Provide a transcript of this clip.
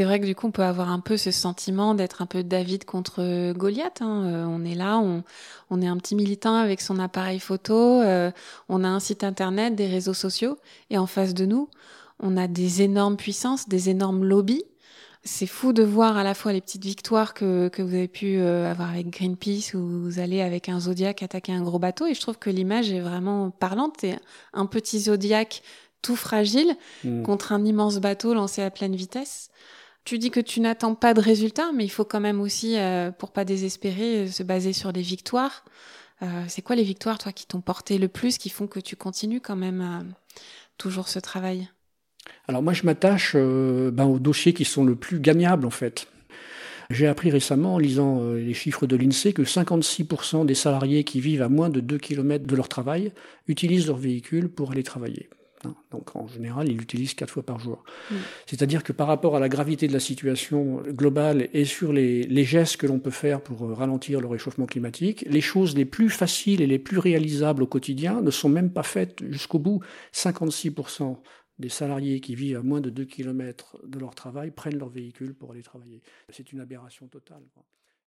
c'est vrai que du coup, on peut avoir un peu ce sentiment d'être un peu David contre Goliath. Hein. Euh, on est là, on, on, est un petit militant avec son appareil photo, euh, on a un site internet, des réseaux sociaux, et en face de nous, on a des énormes puissances, des énormes lobbies. C'est fou de voir à la fois les petites victoires que, que vous avez pu euh, avoir avec Greenpeace, où vous allez avec un Zodiac attaquer un gros bateau, et je trouve que l'image est vraiment parlante. C'est un petit Zodiac tout fragile mmh. contre un immense bateau lancé à pleine vitesse. Tu dis que tu n'attends pas de résultats, mais il faut quand même aussi, euh, pour pas désespérer, euh, se baser sur des victoires. Euh, c'est quoi les victoires, toi, qui t'ont porté le plus, qui font que tu continues quand même toujours ce travail? Alors moi, je m'attache ben, aux dossiers qui sont le plus gagnables, en fait. J'ai appris récemment, en lisant les chiffres de l'INSEE, que 56% des salariés qui vivent à moins de 2 km de leur travail utilisent leur véhicule pour aller travailler. Hein. Donc en général, il l'utilise quatre fois par jour. Mm. C'est-à-dire que par rapport à la gravité de la situation globale et sur les, les gestes que l'on peut faire pour euh, ralentir le réchauffement climatique, les choses les plus faciles et les plus réalisables au quotidien ne sont même pas faites jusqu'au bout. 56% des salariés qui vivent à moins de 2 km de leur travail prennent leur véhicule pour aller travailler. C'est une aberration totale.